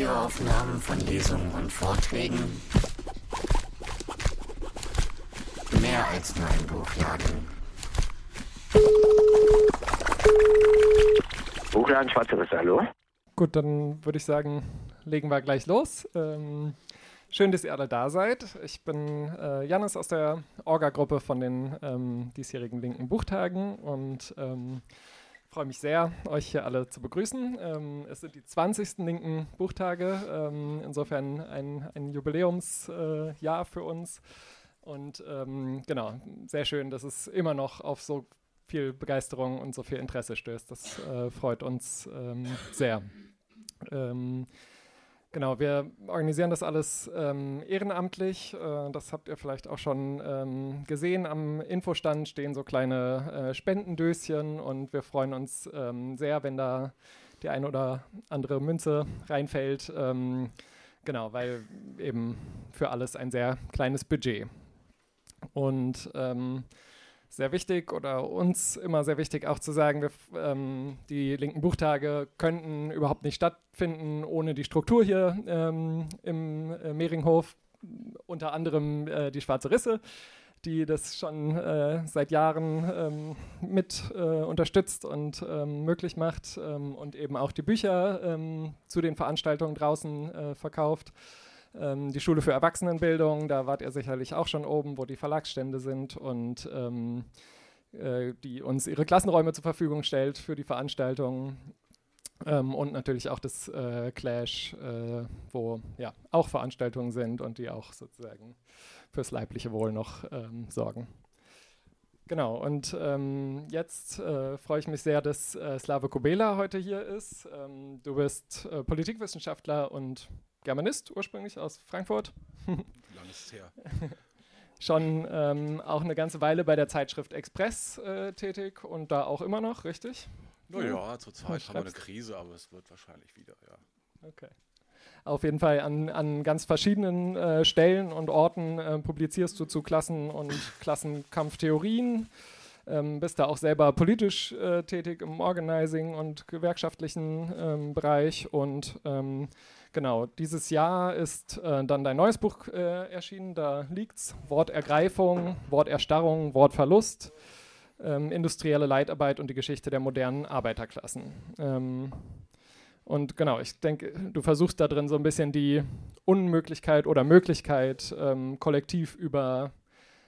Videoaufnahmen von Lesungen und Vorträgen. Mehr als nur ein Buchladen. Buchladen Schwarzeres, hallo? Gut, dann würde ich sagen, legen wir gleich los. Ähm, schön, dass ihr alle da seid. Ich bin äh, Janis aus der Orga-Gruppe von den ähm, diesjährigen Linken Buchtagen und ähm, freue mich sehr, euch hier alle zu begrüßen. Ähm, es sind die 20. linken Buchtage, ähm, insofern ein, ein Jubiläumsjahr äh, für uns. Und ähm, genau, sehr schön, dass es immer noch auf so viel Begeisterung und so viel Interesse stößt. Das äh, freut uns ähm, sehr. Genau, wir organisieren das alles ähm, ehrenamtlich. Äh, das habt ihr vielleicht auch schon ähm, gesehen. Am Infostand stehen so kleine äh, Spendendöschen und wir freuen uns ähm, sehr, wenn da die eine oder andere Münze reinfällt. Ähm, genau, weil eben für alles ein sehr kleines Budget. Und ähm, sehr wichtig oder uns immer sehr wichtig auch zu sagen, wir, ähm, die linken Buchtage könnten überhaupt nicht stattfinden ohne die Struktur hier ähm, im äh, Mehringhof, unter anderem äh, die Schwarze Risse, die das schon äh, seit Jahren ähm, mit äh, unterstützt und ähm, möglich macht ähm, und eben auch die Bücher ähm, zu den Veranstaltungen draußen äh, verkauft. Ähm, die Schule für Erwachsenenbildung, da wart ihr sicherlich auch schon oben, wo die Verlagsstände sind und ähm, äh, die uns ihre Klassenräume zur Verfügung stellt für die Veranstaltungen. Ähm, und natürlich auch das äh, Clash, äh, wo ja auch Veranstaltungen sind und die auch sozusagen fürs leibliche Wohl noch ähm, sorgen. Genau, und ähm, jetzt äh, freue ich mich sehr, dass äh, Slave Kubela heute hier ist. Ähm, du bist äh, Politikwissenschaftler und Germanist ursprünglich aus Frankfurt. Lang ist es her. Schon ähm, auch eine ganze Weile bei der Zeitschrift Express äh, tätig und da auch immer noch, richtig? Naja, zurzeit haben wir eine Krise, aber es wird wahrscheinlich wieder, ja. Okay. Auf jeden Fall an, an ganz verschiedenen äh, Stellen und Orten äh, publizierst du zu Klassen- und Klassenkampftheorien. Ähm, bist da auch selber politisch äh, tätig im Organizing und gewerkschaftlichen ähm, Bereich und ähm, Genau, dieses Jahr ist äh, dann dein neues Buch äh, erschienen, da liegt's. Wortergreifung, Worterstarrung, Wortverlust, ähm, industrielle Leitarbeit und die Geschichte der modernen Arbeiterklassen. Ähm, und genau, ich denke, du versuchst da drin so ein bisschen die Unmöglichkeit oder Möglichkeit ähm, kollektiv über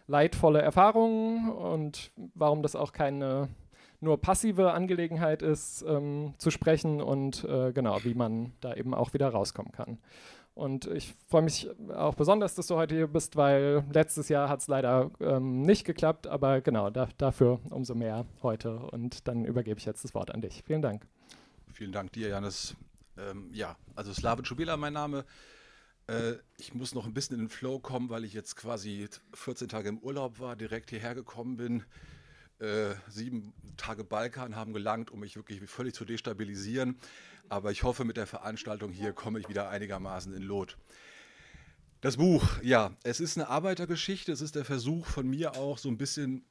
leidvolle Erfahrungen und warum das auch keine nur passive Angelegenheit ist, ähm, zu sprechen und äh, genau, wie man da eben auch wieder rauskommen kann. Und ich freue mich auch besonders, dass du heute hier bist, weil letztes Jahr hat es leider ähm, nicht geklappt, aber genau, da, dafür umso mehr heute. Und dann übergebe ich jetzt das Wort an dich. Vielen Dank. Vielen Dank dir, Janis. Ähm, ja, also Slaven Schubila mein Name. Äh, ich muss noch ein bisschen in den Flow kommen, weil ich jetzt quasi 14 Tage im Urlaub war, direkt hierher gekommen bin äh, sieben Tage Balkan haben gelangt, um mich wirklich völlig zu destabilisieren. Aber ich hoffe, mit der Veranstaltung hier komme ich wieder einigermaßen in Lot. Das Buch, ja, es ist eine Arbeitergeschichte. Es ist der Versuch von mir auch so ein bisschen,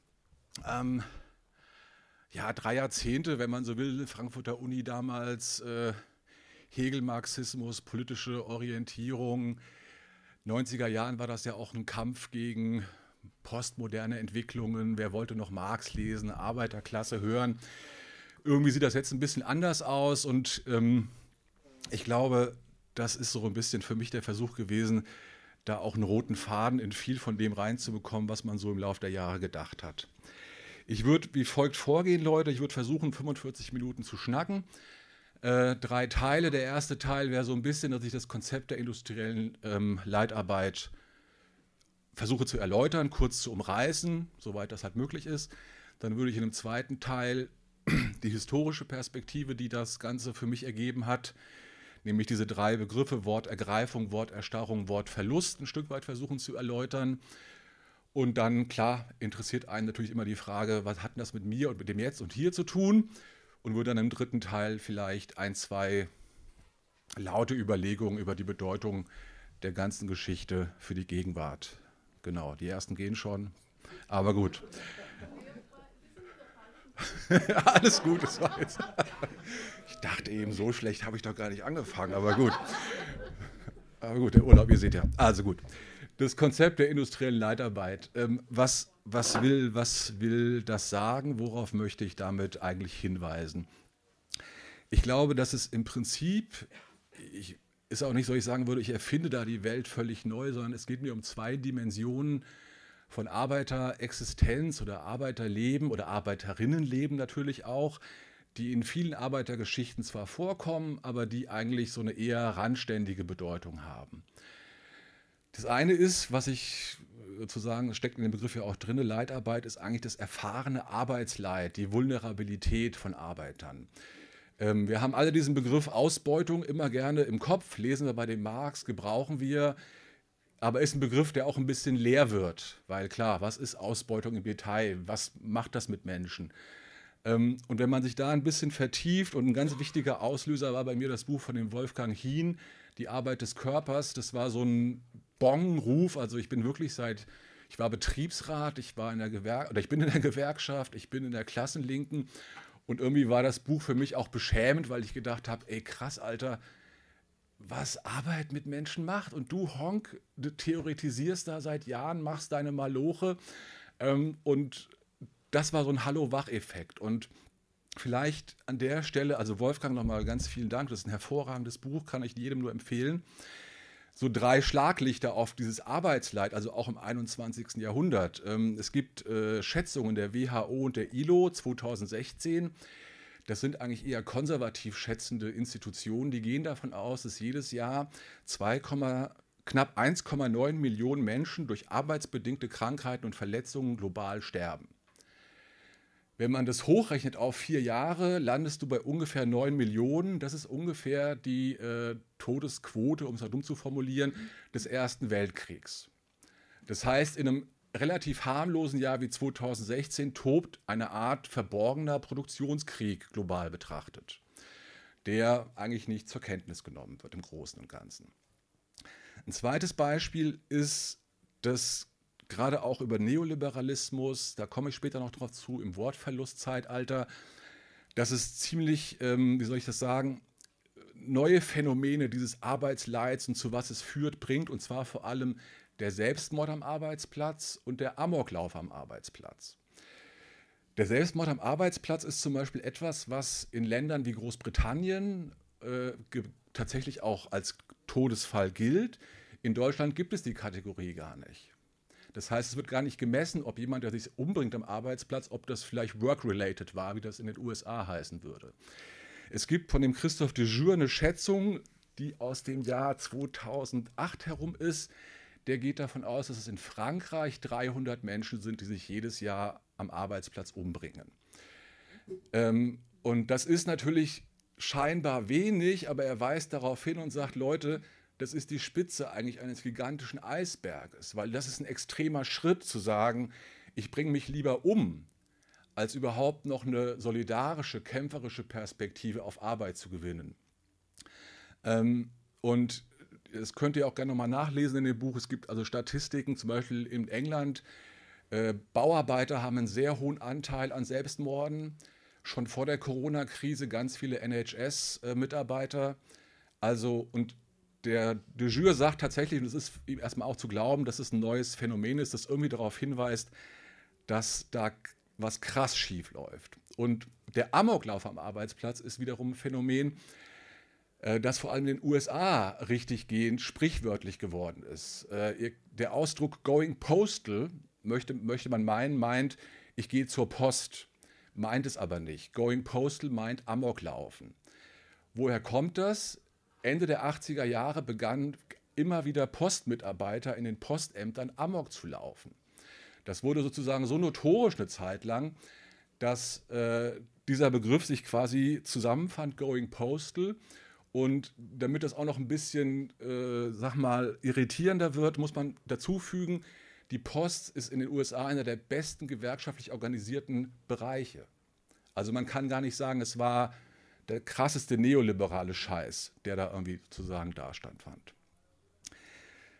ähm, ja, drei Jahrzehnte, wenn man so will, Frankfurter Uni damals, äh, Hegel-Marxismus, politische Orientierung. 90er Jahren war das ja auch ein Kampf gegen postmoderne Entwicklungen, wer wollte noch Marx lesen, Arbeiterklasse hören. Irgendwie sieht das jetzt ein bisschen anders aus und ähm, ich glaube, das ist so ein bisschen für mich der Versuch gewesen, da auch einen roten Faden in viel von dem reinzubekommen, was man so im Laufe der Jahre gedacht hat. Ich würde wie folgt vorgehen, Leute. Ich würde versuchen, 45 Minuten zu schnacken. Äh, drei Teile. Der erste Teil wäre so ein bisschen, dass ich das Konzept der industriellen ähm, Leitarbeit versuche zu erläutern, kurz zu umreißen, soweit das halt möglich ist. Dann würde ich in einem zweiten Teil die historische Perspektive, die das Ganze für mich ergeben hat, nämlich diese drei Begriffe Wortergreifung, Worterstarrung, Wortverlust ein Stück weit versuchen zu erläutern. Und dann, klar, interessiert einen natürlich immer die Frage, was hat das mit mir und mit dem Jetzt und Hier zu tun? Und würde dann im dritten Teil vielleicht ein, zwei laute Überlegungen über die Bedeutung der ganzen Geschichte für die Gegenwart Genau, die ersten gehen schon. Aber gut. Alles gut, war jetzt. Ich dachte eben, so schlecht habe ich doch gar nicht angefangen, aber gut. Aber gut, der Urlaub, ihr seht ja. Also gut. Das Konzept der industriellen Leitarbeit. Ähm, was, was, will, was will das sagen? Worauf möchte ich damit eigentlich hinweisen? Ich glaube, dass es im Prinzip, ich, ist auch nicht so, ich sagen würde, ich erfinde da die Welt völlig neu, sondern es geht mir um zwei Dimensionen von Arbeiterexistenz oder Arbeiterleben oder Arbeiterinnenleben natürlich auch, die in vielen Arbeitergeschichten zwar vorkommen, aber die eigentlich so eine eher randständige Bedeutung haben. Das eine ist, was ich sozusagen, steckt in dem Begriff ja auch drin, Leitarbeit ist eigentlich das erfahrene Arbeitsleid, die Vulnerabilität von Arbeitern. Ähm, wir haben alle diesen Begriff Ausbeutung immer gerne im Kopf, lesen wir bei den Marx, gebrauchen wir, aber ist ein Begriff, der auch ein bisschen leer wird, weil klar, was ist Ausbeutung im Detail? Was macht das mit Menschen? Ähm, und wenn man sich da ein bisschen vertieft, und ein ganz wichtiger Auslöser war bei mir das Buch von dem Wolfgang Hien, Die Arbeit des Körpers, das war so ein Bonruf, also ich bin wirklich seit, ich war Betriebsrat, ich war in der Gewerk oder ich bin in der Gewerkschaft, ich bin in der Klassenlinken und irgendwie war das Buch für mich auch beschämend, weil ich gedacht habe, ey krass, Alter, was Arbeit mit Menschen macht. Und du, Honk, du theoretisierst da seit Jahren, machst deine Maloche. Ähm, und das war so ein Hallo-Wach-Effekt. Und vielleicht an der Stelle, also Wolfgang nochmal ganz vielen Dank, das ist ein hervorragendes Buch, kann ich jedem nur empfehlen. So drei Schlaglichter auf dieses Arbeitsleid, also auch im 21. Jahrhundert. Ähm, es gibt äh, Schätzungen der WHO und der ILO 2016. Das sind eigentlich eher konservativ schätzende Institutionen, die gehen davon aus, dass jedes Jahr 2, knapp 1,9 Millionen Menschen durch arbeitsbedingte Krankheiten und Verletzungen global sterben. Wenn man das hochrechnet auf vier Jahre, landest du bei ungefähr 9 Millionen. Das ist ungefähr die äh, Todesquote, um es mal dumm zu formulieren, des Ersten Weltkriegs. Das heißt, in einem relativ harmlosen Jahr wie 2016 tobt eine Art verborgener Produktionskrieg global betrachtet, der eigentlich nicht zur Kenntnis genommen wird im Großen und Ganzen. Ein zweites Beispiel ist das gerade auch über Neoliberalismus, da komme ich später noch drauf zu, im Wortverlustzeitalter, dass es ziemlich, ähm, wie soll ich das sagen, neue Phänomene dieses Arbeitsleids und zu was es führt, bringt, und zwar vor allem der Selbstmord am Arbeitsplatz und der Amoklauf am Arbeitsplatz. Der Selbstmord am Arbeitsplatz ist zum Beispiel etwas, was in Ländern wie Großbritannien äh, tatsächlich auch als Todesfall gilt. In Deutschland gibt es die Kategorie gar nicht. Das heißt, es wird gar nicht gemessen, ob jemand, der sich umbringt am Arbeitsplatz, ob das vielleicht work-related war, wie das in den USA heißen würde. Es gibt von dem Christoph de Jure eine Schätzung, die aus dem Jahr 2008 herum ist. Der geht davon aus, dass es in Frankreich 300 Menschen sind, die sich jedes Jahr am Arbeitsplatz umbringen. Ähm, und das ist natürlich scheinbar wenig, aber er weist darauf hin und sagt, Leute, das ist die Spitze eigentlich eines gigantischen Eisberges, weil das ist ein extremer Schritt zu sagen, ich bringe mich lieber um, als überhaupt noch eine solidarische, kämpferische Perspektive auf Arbeit zu gewinnen. Ähm, und das könnt ihr auch gerne nochmal nachlesen in dem Buch. Es gibt also Statistiken, zum Beispiel in England, äh, Bauarbeiter haben einen sehr hohen Anteil an Selbstmorden. Schon vor der Corona-Krise ganz viele NHS-Mitarbeiter. Äh, also, und der de Jure sagt tatsächlich, und es ist ihm erstmal auch zu glauben, dass es ein neues Phänomen ist, das irgendwie darauf hinweist, dass da was krass schief läuft. Und der Amoklauf am Arbeitsplatz ist wiederum ein Phänomen, äh, das vor allem in den USA richtig gehend sprichwörtlich geworden ist. Äh, der Ausdruck going postal möchte, möchte man meinen, meint, ich gehe zur Post, meint es aber nicht. Going postal meint Amoklaufen. Woher kommt das? Ende der 80er Jahre begannen immer wieder Postmitarbeiter in den Postämtern Amok zu laufen. Das wurde sozusagen so notorisch eine Zeit lang, dass äh, dieser Begriff sich quasi zusammenfand, Going Postal. Und damit das auch noch ein bisschen, äh, sag mal, irritierender wird, muss man dazu fügen, die Post ist in den USA einer der besten gewerkschaftlich organisierten Bereiche. Also man kann gar nicht sagen, es war der krasseste neoliberale Scheiß, der da irgendwie sozusagen da fand.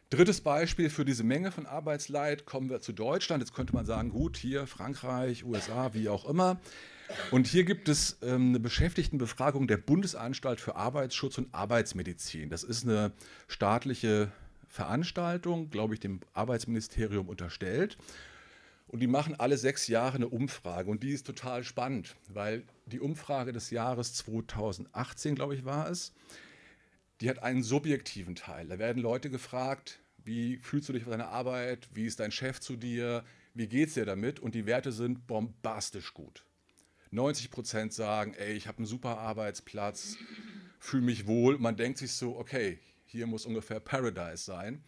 Drittes Beispiel für diese Menge von Arbeitsleid kommen wir zu Deutschland. Jetzt könnte man sagen, gut, hier Frankreich, USA, wie auch immer. Und hier gibt es ähm, eine Beschäftigtenbefragung der Bundesanstalt für Arbeitsschutz und Arbeitsmedizin. Das ist eine staatliche Veranstaltung, glaube ich, dem Arbeitsministerium unterstellt. Und die machen alle sechs Jahre eine Umfrage. Und die ist total spannend, weil die Umfrage des Jahres 2018, glaube ich, war es, die hat einen subjektiven Teil. Da werden Leute gefragt, wie fühlst du dich auf deiner Arbeit? Wie ist dein Chef zu dir? Wie geht es dir damit? Und die Werte sind bombastisch gut. 90 Prozent sagen, ey, ich habe einen super Arbeitsplatz, fühle mich wohl. Man denkt sich so, okay, hier muss ungefähr Paradise sein.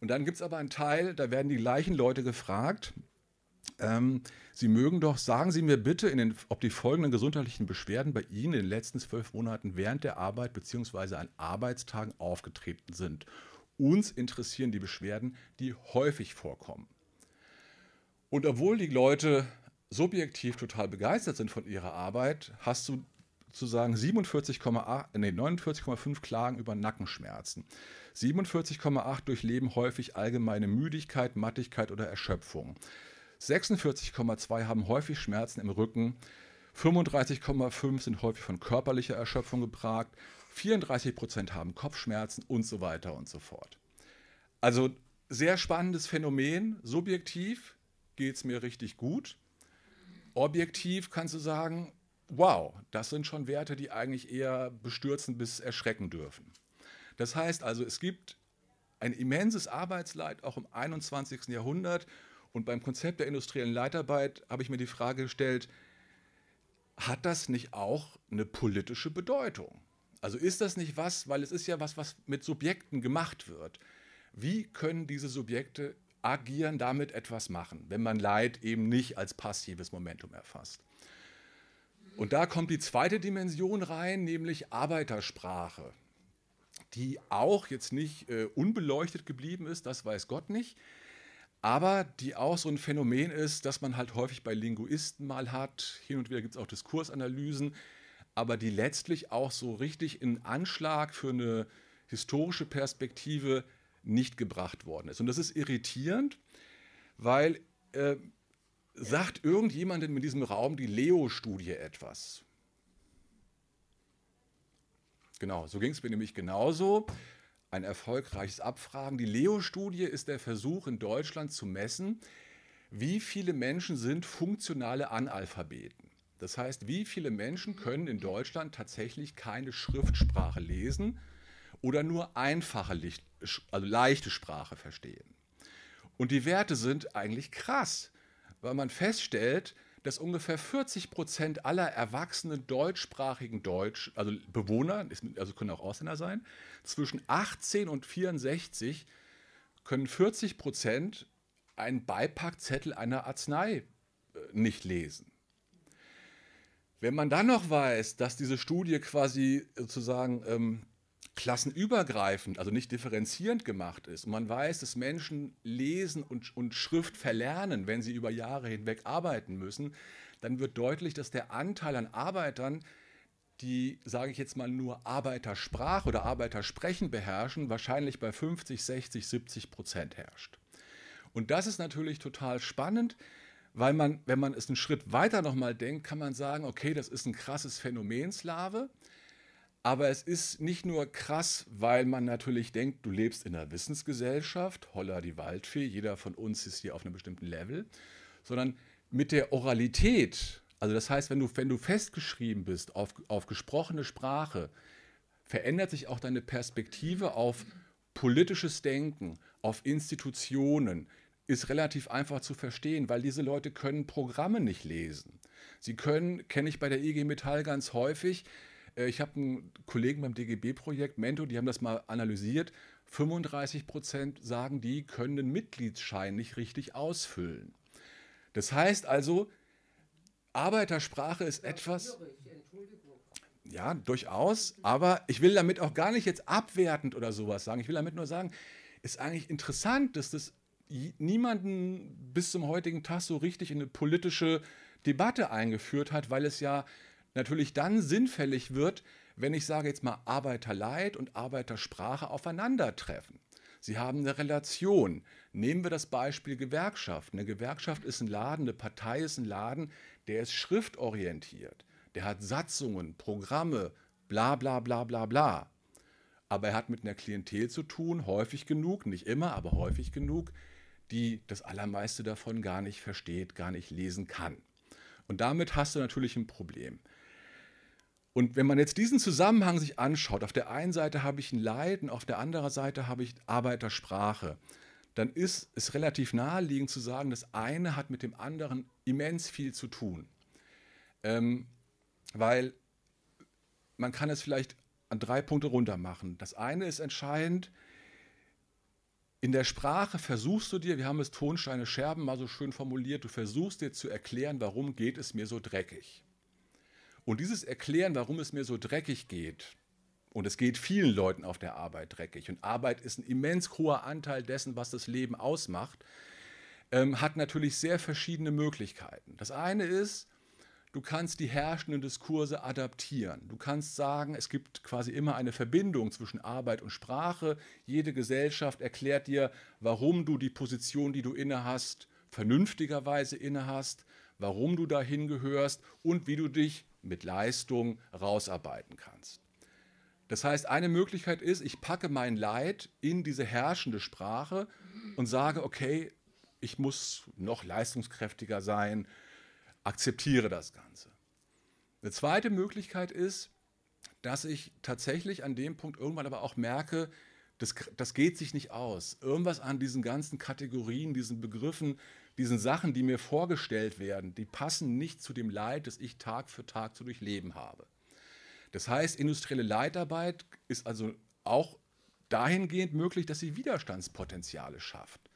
Und dann gibt es aber einen Teil, da werden die gleichen Leute gefragt, ähm, Sie mögen doch, sagen Sie mir bitte, den, ob die folgenden gesundheitlichen Beschwerden bei Ihnen in den letzten zwölf Monaten während der Arbeit bzw. an Arbeitstagen aufgetreten sind. Uns interessieren die Beschwerden, die häufig vorkommen. Und obwohl die Leute subjektiv total begeistert sind von ihrer Arbeit, hast du sozusagen 47,8, nee, 49,5 Klagen über Nackenschmerzen. 47,8 durchleben häufig allgemeine Müdigkeit, Mattigkeit oder Erschöpfung. 46,2 haben häufig Schmerzen im Rücken. 35,5 sind häufig von körperlicher Erschöpfung gepragt. 34 Prozent haben Kopfschmerzen und so weiter und so fort. Also sehr spannendes Phänomen. Subjektiv geht es mir richtig gut. Objektiv kannst du sagen, wow, das sind schon Werte, die eigentlich eher bestürzen bis erschrecken dürfen. Das heißt also, es gibt ein immenses Arbeitsleid auch im 21. Jahrhundert. Und beim Konzept der industriellen Leitarbeit habe ich mir die Frage gestellt, hat das nicht auch eine politische Bedeutung? Also ist das nicht was, weil es ist ja was, was mit Subjekten gemacht wird. Wie können diese Subjekte agieren, damit etwas machen, wenn man Leid eben nicht als passives Momentum erfasst? Und da kommt die zweite Dimension rein, nämlich Arbeitersprache, die auch jetzt nicht äh, unbeleuchtet geblieben ist, das weiß Gott nicht, aber die auch so ein Phänomen ist, das man halt häufig bei Linguisten mal hat. Hin und wieder gibt es auch Diskursanalysen, aber die letztlich auch so richtig in Anschlag für eine historische Perspektive nicht gebracht worden ist. Und das ist irritierend, weil äh, sagt irgendjemand in diesem Raum die Leo-Studie etwas? Genau, so ging es mir nämlich genauso. Ein erfolgreiches Abfragen. Die Leo-Studie ist der Versuch in Deutschland zu messen, wie viele Menschen sind funktionale Analphabeten. Das heißt, wie viele Menschen können in Deutschland tatsächlich keine Schriftsprache lesen oder nur einfache, also leichte Sprache verstehen. Und die Werte sind eigentlich krass, weil man feststellt, dass ungefähr 40 Prozent aller erwachsenen deutschsprachigen Deutsch, also Bewohner, also können auch Ausländer sein, zwischen 18 und 64 können 40 Prozent einen Beipackzettel einer Arznei äh, nicht lesen. Wenn man dann noch weiß, dass diese Studie quasi sozusagen ähm, klassenübergreifend, also nicht differenzierend gemacht ist, und man weiß, dass Menschen lesen und, und Schrift verlernen, wenn sie über Jahre hinweg arbeiten müssen, dann wird deutlich, dass der Anteil an Arbeitern, die, sage ich jetzt mal, nur Arbeitersprache oder Arbeitersprechen beherrschen, wahrscheinlich bei 50, 60, 70 Prozent herrscht. Und das ist natürlich total spannend, weil man, wenn man es einen Schritt weiter nochmal denkt, kann man sagen, okay, das ist ein krasses Phänomen Slave. Aber es ist nicht nur krass, weil man natürlich denkt, du lebst in einer Wissensgesellschaft, holla die Waldfee, jeder von uns ist hier auf einem bestimmten Level, sondern mit der Oralität, also das heißt, wenn du, wenn du festgeschrieben bist auf, auf gesprochene Sprache, verändert sich auch deine Perspektive auf politisches Denken, auf Institutionen, ist relativ einfach zu verstehen, weil diese Leute können Programme nicht lesen. Sie können, kenne ich bei der IG Metall ganz häufig, ich habe einen Kollegen beim DGB-Projekt, Mento, die haben das mal analysiert. 35 Prozent sagen, die können den Mitgliedsschein nicht richtig ausfüllen. Das heißt also, Arbeitersprache ist etwas. Ja, durchaus. Aber ich will damit auch gar nicht jetzt abwertend oder sowas sagen. Ich will damit nur sagen, ist eigentlich interessant, dass das niemanden bis zum heutigen Tag so richtig in eine politische Debatte eingeführt hat, weil es ja natürlich dann sinnfällig wird, wenn ich sage jetzt mal Arbeiterleid und Arbeitersprache aufeinandertreffen. Sie haben eine Relation. Nehmen wir das Beispiel Gewerkschaft. Eine Gewerkschaft ist ein Laden, eine Partei ist ein Laden, der ist schriftorientiert. Der hat Satzungen, Programme, bla bla bla bla bla. Aber er hat mit einer Klientel zu tun, häufig genug, nicht immer, aber häufig genug, die das Allermeiste davon gar nicht versteht, gar nicht lesen kann. Und damit hast du natürlich ein Problem. Und wenn man jetzt diesen Zusammenhang sich anschaut, auf der einen Seite habe ich ein Leiden, auf der anderen Seite habe ich Arbeitersprache, dann ist es relativ naheliegend zu sagen, das eine hat mit dem anderen immens viel zu tun. Ähm, weil man kann es vielleicht an drei Punkte runter machen. Das eine ist entscheidend, in der Sprache versuchst du dir, wir haben es Tonsteine Scherben mal so schön formuliert, du versuchst dir zu erklären, warum geht es mir so dreckig. Und dieses Erklären, warum es mir so dreckig geht, und es geht vielen Leuten auf der Arbeit dreckig, und Arbeit ist ein immens hoher Anteil dessen, was das Leben ausmacht, ähm, hat natürlich sehr verschiedene Möglichkeiten. Das eine ist, du kannst die herrschenden Diskurse adaptieren. Du kannst sagen, es gibt quasi immer eine Verbindung zwischen Arbeit und Sprache. Jede Gesellschaft erklärt dir, warum du die Position, die du innehast, vernünftigerweise innehast, warum du dahin gehörst und wie du dich mit Leistung rausarbeiten kannst. Das heißt, eine Möglichkeit ist, ich packe mein Leid in diese herrschende Sprache und sage, okay, ich muss noch leistungskräftiger sein, akzeptiere das Ganze. Eine zweite Möglichkeit ist, dass ich tatsächlich an dem Punkt irgendwann aber auch merke, das, das geht sich nicht aus. Irgendwas an diesen ganzen Kategorien, diesen Begriffen, diesen Sachen, die mir vorgestellt werden, die passen nicht zu dem Leid, das ich Tag für Tag zu durchleben habe. Das heißt, industrielle Leitarbeit ist also auch dahingehend möglich, dass sie Widerstandspotenziale schafft.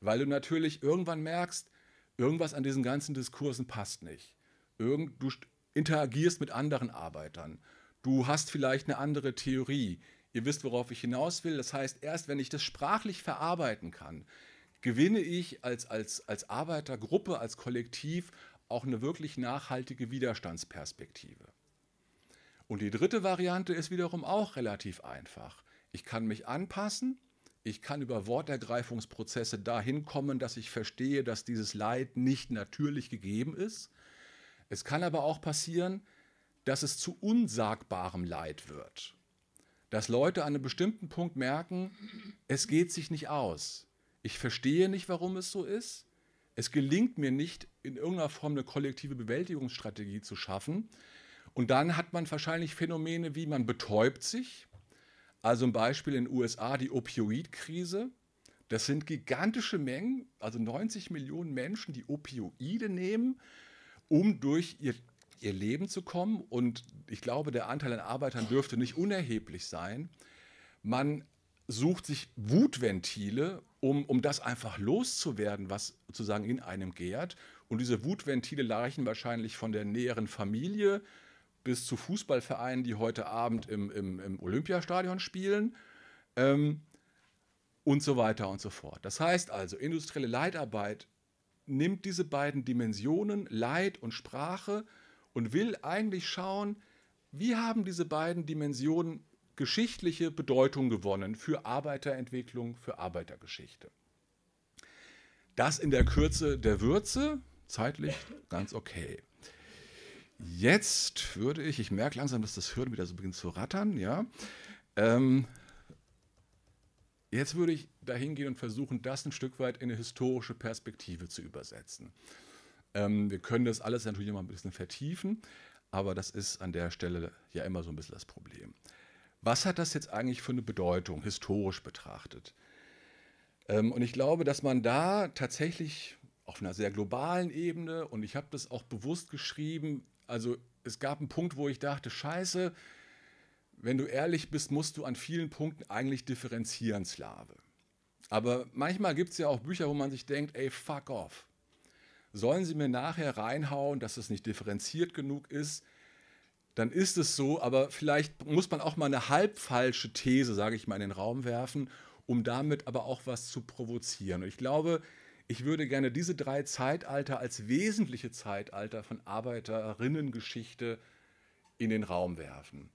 Weil du natürlich irgendwann merkst, irgendwas an diesen ganzen Diskursen passt nicht. Irgend, du interagierst mit anderen Arbeitern. Du hast vielleicht eine andere Theorie. Ihr wisst, worauf ich hinaus will. Das heißt, erst wenn ich das sprachlich verarbeiten kann, gewinne ich als, als, als Arbeitergruppe, als Kollektiv auch eine wirklich nachhaltige Widerstandsperspektive. Und die dritte Variante ist wiederum auch relativ einfach. Ich kann mich anpassen, ich kann über Wortergreifungsprozesse dahin kommen, dass ich verstehe, dass dieses Leid nicht natürlich gegeben ist. Es kann aber auch passieren, dass es zu unsagbarem Leid wird. Dass Leute an einem bestimmten Punkt merken, es geht sich nicht aus. Ich verstehe nicht, warum es so ist. Es gelingt mir nicht, in irgendeiner Form eine kollektive Bewältigungsstrategie zu schaffen. Und dann hat man wahrscheinlich Phänomene wie man betäubt sich. Also ein Beispiel in den USA die Opioidkrise. Das sind gigantische Mengen, also 90 Millionen Menschen, die Opioide nehmen, um durch ihr, ihr Leben zu kommen. Und ich glaube, der Anteil an Arbeitern dürfte nicht unerheblich sein. Man sucht sich Wutventile, um, um das einfach loszuwerden, was sozusagen in einem gärt. Und diese Wutventile reichen wahrscheinlich von der näheren Familie bis zu Fußballvereinen, die heute Abend im, im, im Olympiastadion spielen ähm, und so weiter und so fort. Das heißt also, industrielle Leitarbeit nimmt diese beiden Dimensionen, Leid und Sprache, und will eigentlich schauen, wie haben diese beiden Dimensionen geschichtliche Bedeutung gewonnen für Arbeiterentwicklung, für Arbeitergeschichte. Das in der Kürze der Würze, zeitlich ganz okay. Jetzt würde ich, ich merke langsam, dass das Hirn wieder so beginnt zu rattern, ja. Ähm, jetzt würde ich dahin gehen und versuchen, das ein Stück weit in eine historische Perspektive zu übersetzen. Ähm, wir können das alles natürlich immer ein bisschen vertiefen, aber das ist an der Stelle ja immer so ein bisschen das Problem. Was hat das jetzt eigentlich für eine Bedeutung, historisch betrachtet? Ähm, und ich glaube, dass man da tatsächlich auf einer sehr globalen Ebene, und ich habe das auch bewusst geschrieben, also es gab einen Punkt, wo ich dachte, scheiße, wenn du ehrlich bist, musst du an vielen Punkten eigentlich differenzieren, Slave. Aber manchmal gibt es ja auch Bücher, wo man sich denkt, ey, fuck off. Sollen sie mir nachher reinhauen, dass es nicht differenziert genug ist? Dann ist es so, aber vielleicht muss man auch mal eine halb falsche These, sage ich mal, in den Raum werfen, um damit aber auch was zu provozieren. Und ich glaube, ich würde gerne diese drei Zeitalter als wesentliche Zeitalter von Arbeiterinnengeschichte in den Raum werfen.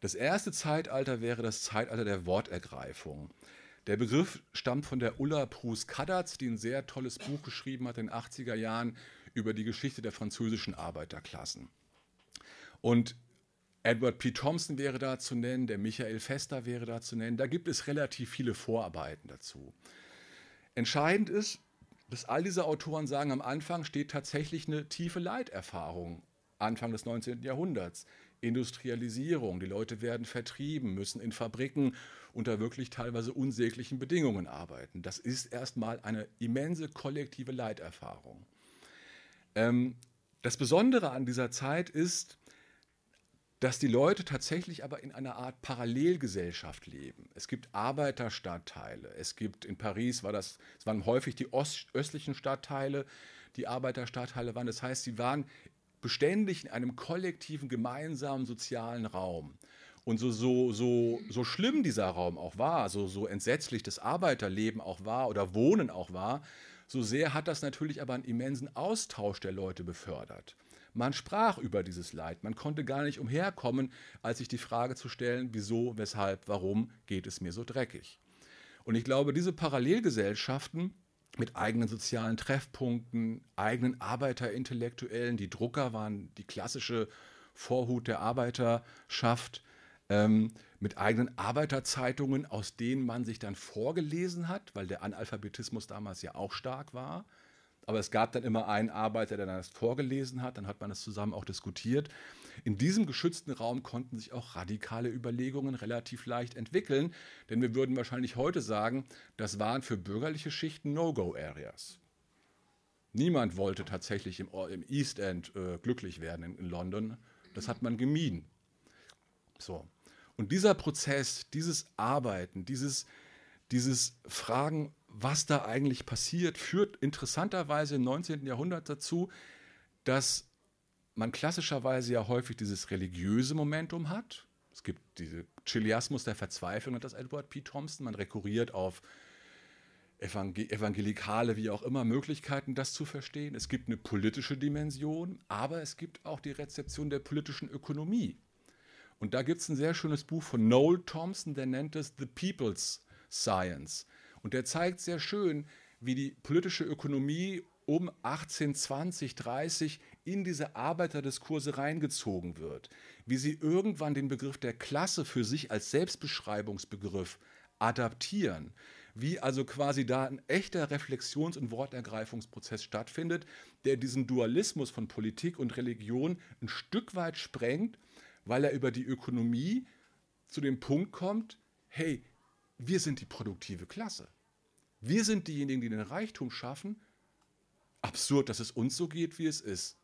Das erste Zeitalter wäre das Zeitalter der Wortergreifung. Der Begriff stammt von der Ulla Prus-Kadatz, die ein sehr tolles Buch geschrieben hat in den 80er Jahren über die Geschichte der französischen Arbeiterklassen. Und Edward P. Thompson wäre da zu nennen, der Michael Fester wäre da zu nennen. Da gibt es relativ viele Vorarbeiten dazu. Entscheidend ist, dass all diese Autoren sagen, am Anfang steht tatsächlich eine tiefe Leiterfahrung, Anfang des 19. Jahrhunderts. Industrialisierung, die Leute werden vertrieben, müssen in Fabriken unter wirklich teilweise unsäglichen Bedingungen arbeiten. Das ist erstmal eine immense kollektive Leiterfahrung. Ähm, das Besondere an dieser Zeit ist, dass die Leute tatsächlich aber in einer Art Parallelgesellschaft leben. Es gibt Arbeiterstadtteile. Es gibt in Paris war das, es waren häufig die Ost, östlichen Stadtteile, die Arbeiterstadtteile waren. Das heißt, sie waren beständig in einem kollektiven, gemeinsamen sozialen Raum. Und so, so, so, so schlimm dieser Raum auch war, so, so entsetzlich das Arbeiterleben auch war oder Wohnen auch war, so sehr hat das natürlich aber einen immensen Austausch der Leute befördert. Man sprach über dieses Leid. Man konnte gar nicht umherkommen, als sich die Frage zu stellen, wieso, weshalb, warum geht es mir so dreckig. Und ich glaube, diese Parallelgesellschaften mit eigenen sozialen Treffpunkten, eigenen Arbeiterintellektuellen, die Drucker waren die klassische Vorhut der Arbeiterschaft, ähm, mit eigenen Arbeiterzeitungen, aus denen man sich dann vorgelesen hat, weil der Analphabetismus damals ja auch stark war. Aber es gab dann immer einen Arbeiter, der das vorgelesen hat, dann hat man das zusammen auch diskutiert. In diesem geschützten Raum konnten sich auch radikale Überlegungen relativ leicht entwickeln, denn wir würden wahrscheinlich heute sagen, das waren für bürgerliche Schichten No-Go-Areas. Niemand wollte tatsächlich im, East End äh, glücklich werden in, in London. Das hat man gemieden. So. Und dieser Prozess, dieses Arbeiten, dieses, dieses Fragen, was da eigentlich passiert, führt interessanterweise im 19. Jahrhundert dazu, dass man klassischerweise ja häufig dieses religiöse Momentum hat. Es gibt diesen Chiliasmus der Verzweiflung, hat das Edward P. Thompson. Man rekurriert auf evangelikale, wie auch immer, Möglichkeiten, das zu verstehen. Es gibt eine politische Dimension, aber es gibt auch die Rezeption der politischen Ökonomie. Und da gibt es ein sehr schönes Buch von Noel Thompson, der nennt es The People's Science. Und der zeigt sehr schön, wie die politische Ökonomie um 1820, 30 in diese Arbeiterdiskurse reingezogen wird, wie sie irgendwann den Begriff der Klasse für sich als Selbstbeschreibungsbegriff adaptieren, wie also quasi da ein echter Reflexions- und Wortergreifungsprozess stattfindet, der diesen Dualismus von Politik und Religion ein Stück weit sprengt, weil er über die Ökonomie zu dem Punkt kommt, hey, wir sind die produktive Klasse. Wir sind diejenigen, die den Reichtum schaffen. Absurd, dass es uns so geht, wie es ist.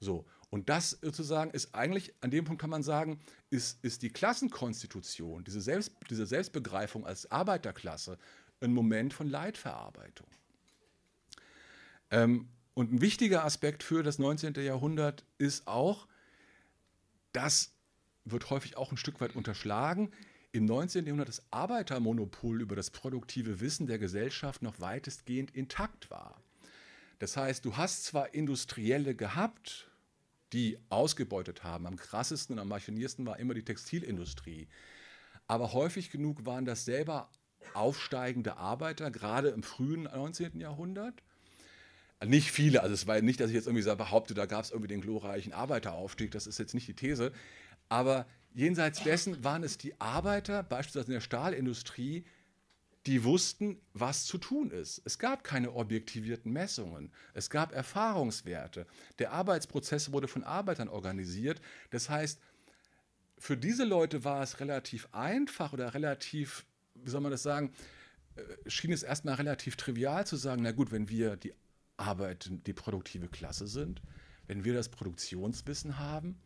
So. Und das sozusagen ist eigentlich, an dem Punkt kann man sagen, ist, ist die Klassenkonstitution, diese, Selbst, diese Selbstbegreifung als Arbeiterklasse, ein Moment von Leidverarbeitung. Ähm, und ein wichtiger Aspekt für das 19. Jahrhundert ist auch, das wird häufig auch ein Stück weit unterschlagen, im 19. Jahrhundert das Arbeitermonopol über das produktive Wissen der Gesellschaft noch weitestgehend intakt war. Das heißt, du hast zwar Industrielle gehabt, die ausgebeutet haben. Am krassesten und am machiniersten war immer die Textilindustrie. Aber häufig genug waren das selber aufsteigende Arbeiter, gerade im frühen 19. Jahrhundert. Nicht viele, also es war nicht, dass ich jetzt irgendwie behaupte, da gab es irgendwie den glorreichen Arbeiteraufstieg, das ist jetzt nicht die These. Aber jenseits dessen waren es die Arbeiter, beispielsweise in der Stahlindustrie, die wussten, was zu tun ist. Es gab keine objektivierten Messungen. Es gab Erfahrungswerte. Der Arbeitsprozess wurde von Arbeitern organisiert. Das heißt, für diese Leute war es relativ einfach oder relativ, wie soll man das sagen, äh, schien es erstmal relativ trivial zu sagen, na gut, wenn wir die Arbeit, die produktive Klasse sind, wenn wir das Produktionswissen haben,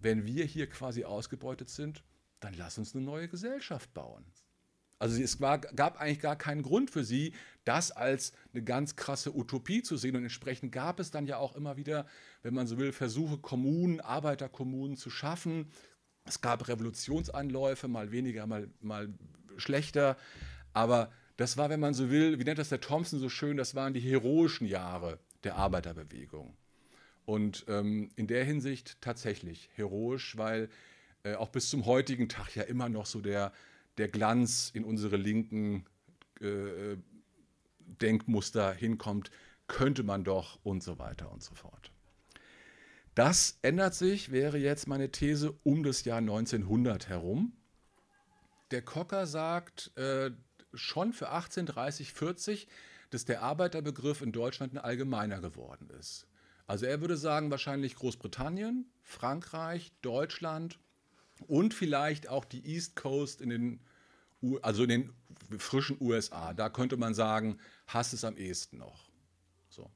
wenn wir hier quasi ausgebeutet sind, dann lass uns eine neue Gesellschaft bauen. Also es war, gab eigentlich gar keinen Grund für sie, das als eine ganz krasse Utopie zu sehen. Und entsprechend gab es dann ja auch immer wieder, wenn man so will, Versuche, Kommunen, Arbeiterkommunen zu schaffen. Es gab Revolutionsanläufe, mal weniger, mal, mal schlechter. Aber das war, wenn man so will, wie nennt das der Thompson so schön, das waren die heroischen Jahre der Arbeiterbewegung. Und ähm, in der Hinsicht tatsächlich heroisch, weil äh, auch bis zum heutigen Tag ja immer noch so der der Glanz in unsere linken äh, Denkmuster hinkommt, könnte man doch und so weiter und so fort. Das ändert sich, wäre jetzt meine These, um das Jahr 1900 herum. Der Cocker sagt äh, schon für 1830, 40, dass der Arbeiterbegriff in Deutschland ein allgemeiner geworden ist. Also er würde sagen, wahrscheinlich Großbritannien, Frankreich, Deutschland und vielleicht auch die East Coast in den, also in den frischen USA. Da könnte man sagen, hasst es am ehesten noch. So.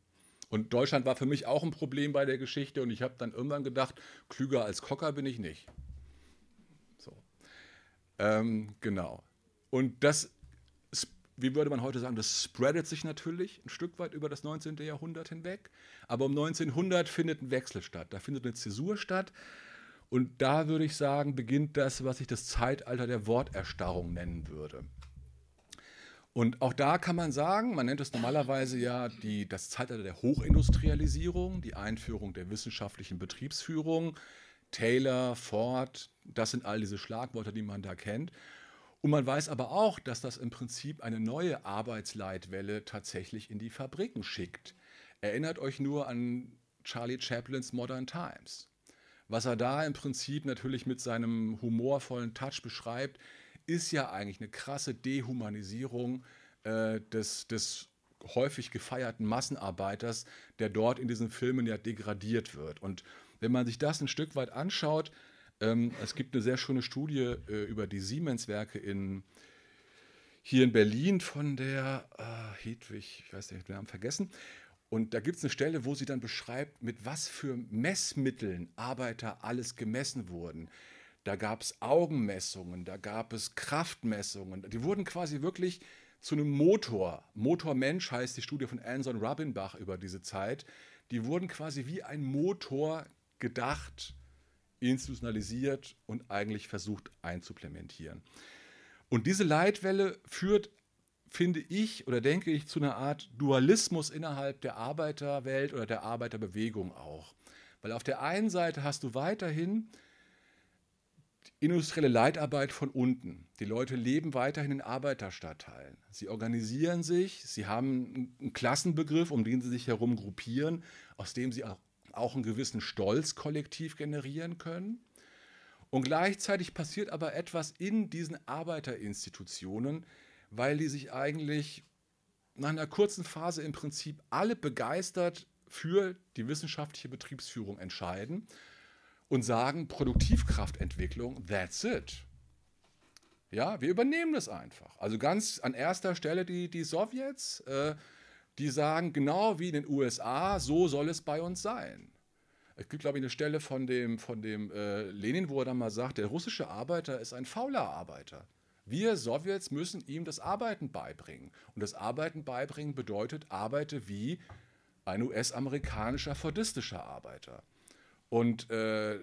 Und Deutschland war für mich auch ein Problem bei der Geschichte und ich habe dann irgendwann gedacht, klüger als Cocker bin ich nicht. So. Ähm, genau. Und das wie würde man heute sagen, das spreadet sich natürlich ein Stück weit über das 19. Jahrhundert hinweg. Aber um 1900 findet ein Wechsel statt. Da findet eine Zäsur statt. Und da würde ich sagen, beginnt das, was ich das Zeitalter der Worterstarrung nennen würde. Und auch da kann man sagen, man nennt es normalerweise ja die, das Zeitalter der Hochindustrialisierung, die Einführung der wissenschaftlichen Betriebsführung. Taylor, Ford, das sind all diese Schlagworte, die man da kennt. Und man weiß aber auch, dass das im Prinzip eine neue Arbeitsleitwelle tatsächlich in die Fabriken schickt. Erinnert euch nur an Charlie Chaplins Modern Times. Was er da im Prinzip natürlich mit seinem humorvollen Touch beschreibt, ist ja eigentlich eine krasse Dehumanisierung äh, des, des häufig gefeierten Massenarbeiters, der dort in diesen Filmen ja degradiert wird. Und wenn man sich das ein Stück weit anschaut, ähm, es gibt eine sehr schöne Studie äh, über die Siemens-Werke in, hier in Berlin von der äh, Hedwig, ich weiß nicht, wir haben vergessen. Und da gibt es eine Stelle, wo sie dann beschreibt, mit was für Messmitteln Arbeiter alles gemessen wurden. Da gab es Augenmessungen, da gab es Kraftmessungen. Die wurden quasi wirklich zu einem Motor. Motormensch heißt die Studie von Anson Rubinbach über diese Zeit. Die wurden quasi wie ein Motor gedacht institutionalisiert und eigentlich versucht einzuplementieren. Und diese Leitwelle führt, finde ich oder denke ich, zu einer Art Dualismus innerhalb der Arbeiterwelt oder der Arbeiterbewegung auch. Weil auf der einen Seite hast du weiterhin industrielle Leitarbeit von unten. Die Leute leben weiterhin in Arbeiterstadtteilen. Sie organisieren sich, sie haben einen Klassenbegriff, um den sie sich herum gruppieren, aus dem sie auch auch einen gewissen Stolz kollektiv generieren können. Und gleichzeitig passiert aber etwas in diesen Arbeiterinstitutionen, weil die sich eigentlich nach einer kurzen Phase im Prinzip alle begeistert für die wissenschaftliche Betriebsführung entscheiden und sagen, Produktivkraftentwicklung, that's it. Ja, wir übernehmen das einfach. Also ganz an erster Stelle die, die Sowjets, äh, die sagen, genau wie in den USA, so soll es bei uns sein. Es gibt, glaube ich, eine Stelle von dem, von dem äh, Lenin, wo er dann mal sagt, der russische Arbeiter ist ein fauler Arbeiter. Wir Sowjets müssen ihm das Arbeiten beibringen. Und das Arbeiten beibringen bedeutet, arbeite wie ein US-amerikanischer fordistischer Arbeiter. Und äh,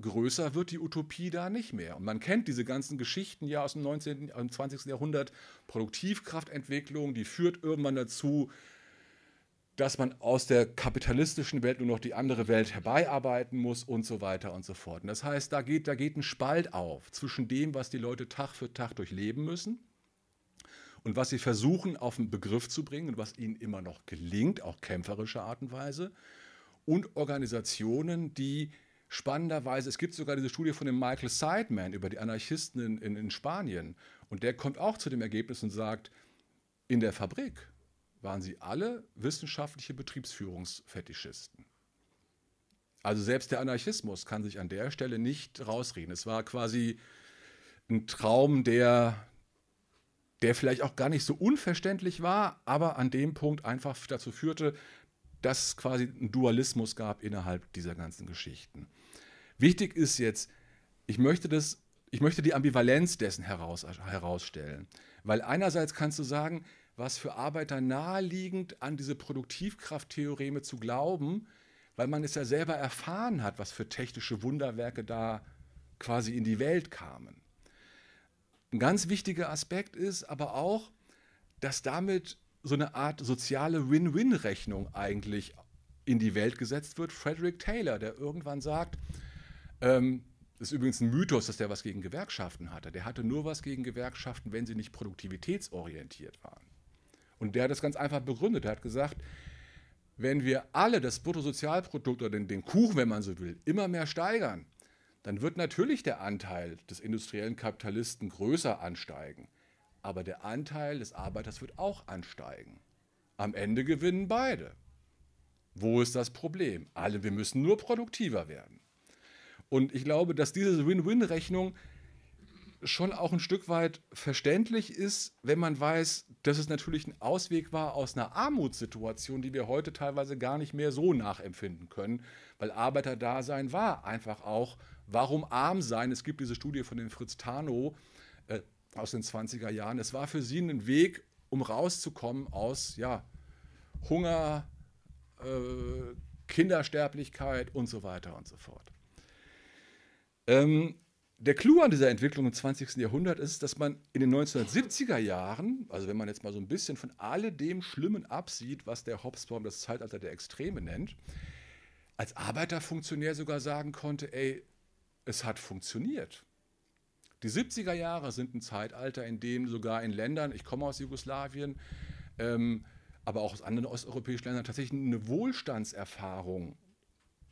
größer wird die Utopie da nicht mehr. Und man kennt diese ganzen Geschichten ja aus dem 19., und 20. Jahrhundert. Produktivkraftentwicklung, die führt irgendwann dazu, dass man aus der kapitalistischen Welt nur noch die andere Welt herbeiarbeiten muss und so weiter und so fort. Und das heißt, da geht, da geht ein Spalt auf zwischen dem, was die Leute Tag für Tag durchleben müssen und was sie versuchen auf den Begriff zu bringen und was ihnen immer noch gelingt, auch kämpferische Art und Weise, und Organisationen, die spannenderweise, es gibt sogar diese Studie von dem Michael Seidman über die Anarchisten in, in, in Spanien und der kommt auch zu dem Ergebnis und sagt, in der Fabrik waren sie alle wissenschaftliche Betriebsführungsfetischisten. Also selbst der Anarchismus kann sich an der Stelle nicht rausreden. Es war quasi ein Traum, der, der vielleicht auch gar nicht so unverständlich war, aber an dem Punkt einfach dazu führte, dass es quasi einen Dualismus gab innerhalb dieser ganzen Geschichten. Wichtig ist jetzt, ich möchte das, ich möchte die Ambivalenz dessen heraus, herausstellen. Weil einerseits kannst du sagen, was für Arbeiter naheliegend, an diese Produktivkrafttheoreme zu glauben, weil man es ja selber erfahren hat, was für technische Wunderwerke da quasi in die Welt kamen. Ein ganz wichtiger Aspekt ist aber auch, dass damit so eine Art soziale Win-Win-Rechnung eigentlich in die Welt gesetzt wird. Frederick Taylor, der irgendwann sagt, ähm, Das ist übrigens ein Mythos, dass der was gegen Gewerkschaften hatte. Der hatte nur was gegen Gewerkschaften, wenn sie nicht produktivitätsorientiert waren. Und der hat das ganz einfach begründet. Er hat gesagt, wenn wir alle das Bruttosozialprodukt oder den, den Kuchen, wenn man so will, immer mehr steigern, dann wird natürlich der Anteil des industriellen Kapitalisten größer ansteigen. Aber der Anteil des Arbeiters wird auch ansteigen. Am Ende gewinnen beide. Wo ist das Problem? Alle, wir müssen nur produktiver werden. Und ich glaube, dass diese Win-Win-Rechnung schon auch ein Stück weit verständlich ist, wenn man weiß, dass es natürlich ein Ausweg war aus einer Armutssituation, die wir heute teilweise gar nicht mehr so nachempfinden können, weil Arbeiterdasein war einfach auch, warum arm sein? Es gibt diese Studie von dem Fritz Tano aus den 20er Jahren. Es war für sie ein Weg, um rauszukommen aus ja, Hunger, äh, Kindersterblichkeit und so weiter und so fort. Ähm, der Clou an dieser Entwicklung im 20. Jahrhundert ist, dass man in den 1970er Jahren, also wenn man jetzt mal so ein bisschen von alledem Schlimmen absieht, was der Hobsbawm das Zeitalter der Extreme nennt, als Arbeiterfunktionär sogar sagen konnte, ey, es hat funktioniert. Die 70er Jahre sind ein Zeitalter, in dem sogar in Ländern, ich komme aus Jugoslawien, ähm, aber auch aus anderen osteuropäischen Ländern tatsächlich eine Wohlstandserfahrung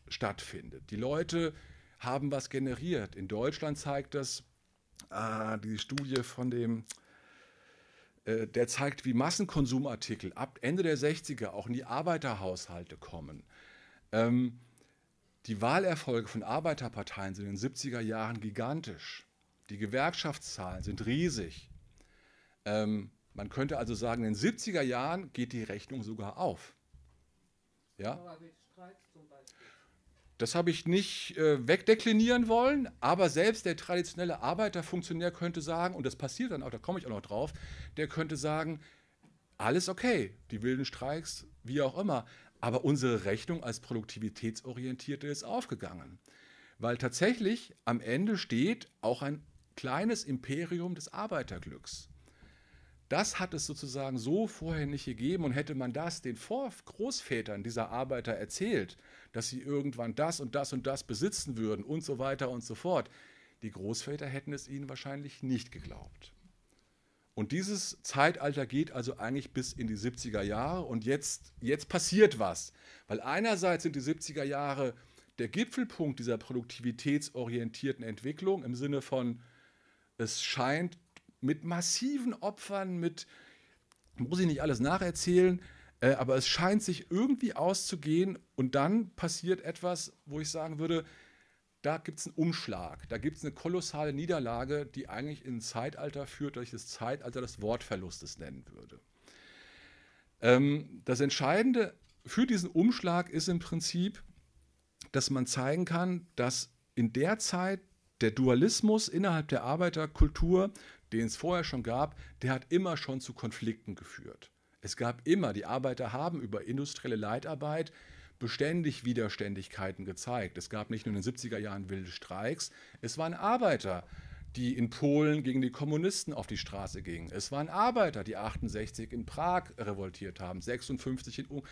stattfindet. Die Leute haben was generiert. In Deutschland zeigt das äh, die Studie von dem, äh, der zeigt, wie Massenkonsumartikel ab Ende der 60er auch in die Arbeiterhaushalte kommen. Ähm, die Wahlerfolge von Arbeiterparteien sind in den 70er Jahren gigantisch. Die Gewerkschaftszahlen sind riesig. Ähm, man könnte also sagen, in den 70er Jahren geht die Rechnung sogar auf. Ja? Das habe ich nicht äh, wegdeklinieren wollen, aber selbst der traditionelle Arbeiterfunktionär könnte sagen, und das passiert dann auch, da komme ich auch noch drauf, der könnte sagen, alles okay, die wilden Streiks, wie auch immer, aber unsere Rechnung als produktivitätsorientierte ist aufgegangen. Weil tatsächlich am Ende steht auch ein kleines Imperium des Arbeiterglücks. Das hat es sozusagen so vorher nicht gegeben und hätte man das den Vor Großvätern dieser Arbeiter erzählt, dass sie irgendwann das und das und das besitzen würden und so weiter und so fort, die Großväter hätten es ihnen wahrscheinlich nicht geglaubt. Und dieses Zeitalter geht also eigentlich bis in die 70er Jahre und jetzt, jetzt passiert was. Weil einerseits sind die 70er Jahre der Gipfelpunkt dieser produktivitätsorientierten Entwicklung im Sinne von, es scheint mit massiven Opfern, mit, muss ich nicht alles nacherzählen, äh, aber es scheint sich irgendwie auszugehen und dann passiert etwas, wo ich sagen würde, da gibt es einen Umschlag, da gibt es eine kolossale Niederlage, die eigentlich in ein Zeitalter führt, das ich das Zeitalter des Wortverlustes nennen würde. Ähm, das Entscheidende für diesen Umschlag ist im Prinzip, dass man zeigen kann, dass in der Zeit der Dualismus innerhalb der Arbeiterkultur den es vorher schon gab, der hat immer schon zu Konflikten geführt. Es gab immer, die Arbeiter haben über industrielle Leitarbeit beständig Widerständigkeiten gezeigt. Es gab nicht nur in den 70er Jahren wilde Streiks, es waren Arbeiter, die in Polen gegen die Kommunisten auf die Straße gingen. Es waren Arbeiter, die 68 in Prag revoltiert haben, 56 in Ungarn.